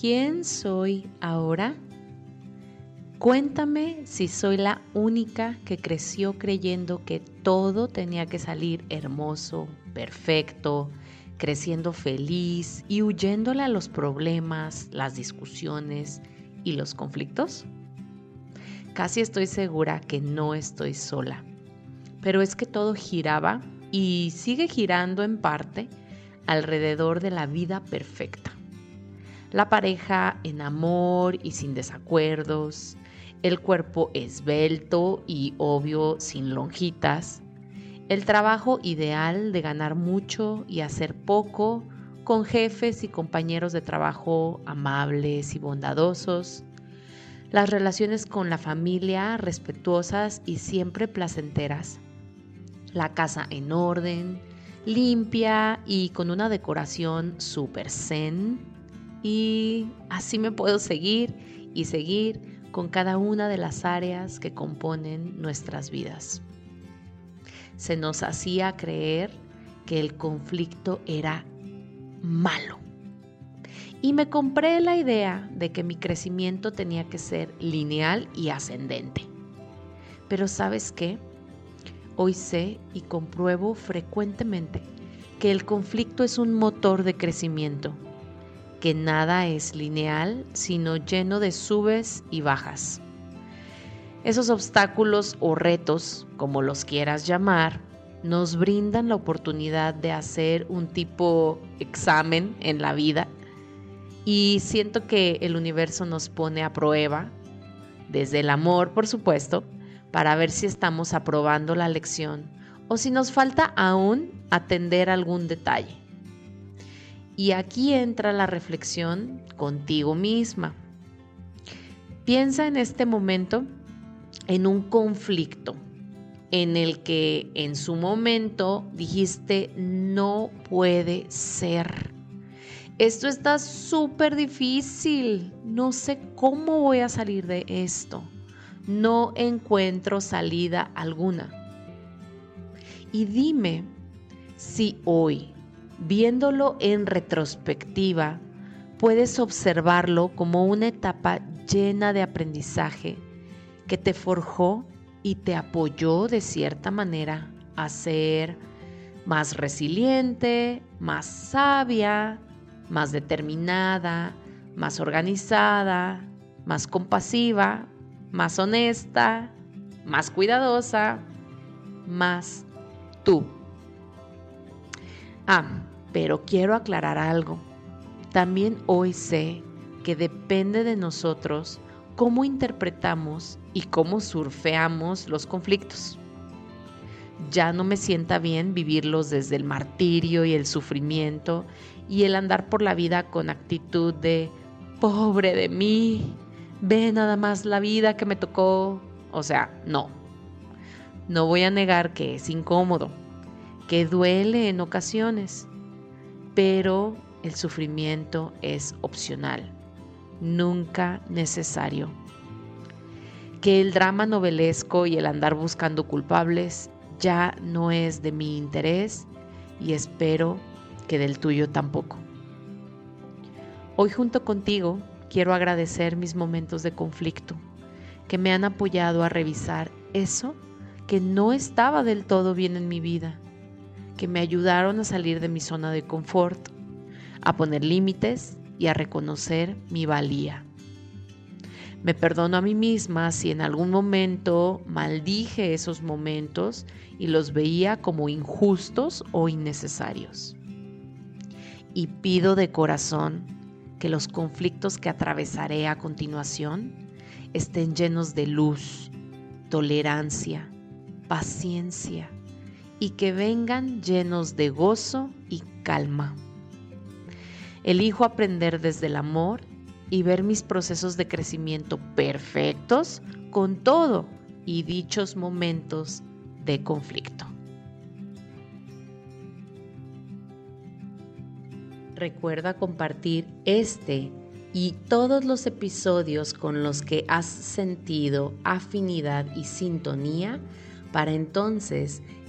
¿quién soy ahora? Cuéntame si soy la única que creció creyendo que todo tenía que salir hermoso, perfecto, creciendo feliz y huyéndole a los problemas, las discusiones y los conflictos. Casi estoy segura que no estoy sola, pero es que todo giraba y sigue girando en parte alrededor de la vida perfecta. La pareja en amor y sin desacuerdos, el cuerpo esbelto y obvio sin lonjitas, el trabajo ideal de ganar mucho y hacer poco, con jefes y compañeros de trabajo amables y bondadosos, las relaciones con la familia respetuosas y siempre placenteras, la casa en orden, limpia y con una decoración súper zen. Y así me puedo seguir y seguir con cada una de las áreas que componen nuestras vidas. Se nos hacía creer que el conflicto era malo. Y me compré la idea de que mi crecimiento tenía que ser lineal y ascendente. Pero sabes qué? Hoy sé y compruebo frecuentemente que el conflicto es un motor de crecimiento, que nada es lineal, sino lleno de subes y bajas. Esos obstáculos o retos, como los quieras llamar, nos brindan la oportunidad de hacer un tipo examen en la vida y siento que el universo nos pone a prueba, desde el amor, por supuesto, para ver si estamos aprobando la lección o si nos falta aún atender algún detalle. Y aquí entra la reflexión contigo misma. Piensa en este momento en un conflicto en el que en su momento dijiste no puede ser. Esto está súper difícil. No sé cómo voy a salir de esto no encuentro salida alguna. Y dime si hoy, viéndolo en retrospectiva, puedes observarlo como una etapa llena de aprendizaje que te forjó y te apoyó de cierta manera a ser más resiliente, más sabia, más determinada, más organizada, más compasiva, más honesta, más cuidadosa, más tú. Ah, pero quiero aclarar algo. También hoy sé que depende de nosotros cómo interpretamos y cómo surfeamos los conflictos. Ya no me sienta bien vivirlos desde el martirio y el sufrimiento y el andar por la vida con actitud de pobre de mí, ve nada más la vida que me tocó. O sea, no. No voy a negar que es incómodo, que duele en ocasiones, pero el sufrimiento es opcional, nunca necesario. Que el drama novelesco y el andar buscando culpables ya no es de mi interés y espero que del tuyo tampoco. Hoy junto contigo quiero agradecer mis momentos de conflicto, que me han apoyado a revisar eso que no estaba del todo bien en mi vida, que me ayudaron a salir de mi zona de confort, a poner límites y a reconocer mi valía. Me perdono a mí misma si en algún momento maldije esos momentos y los veía como injustos o innecesarios. Y pido de corazón que los conflictos que atravesaré a continuación estén llenos de luz, tolerancia, paciencia y que vengan llenos de gozo y calma. Elijo aprender desde el amor y ver mis procesos de crecimiento perfectos con todo y dichos momentos de conflicto. Recuerda compartir este y todos los episodios con los que has sentido afinidad y sintonía para entonces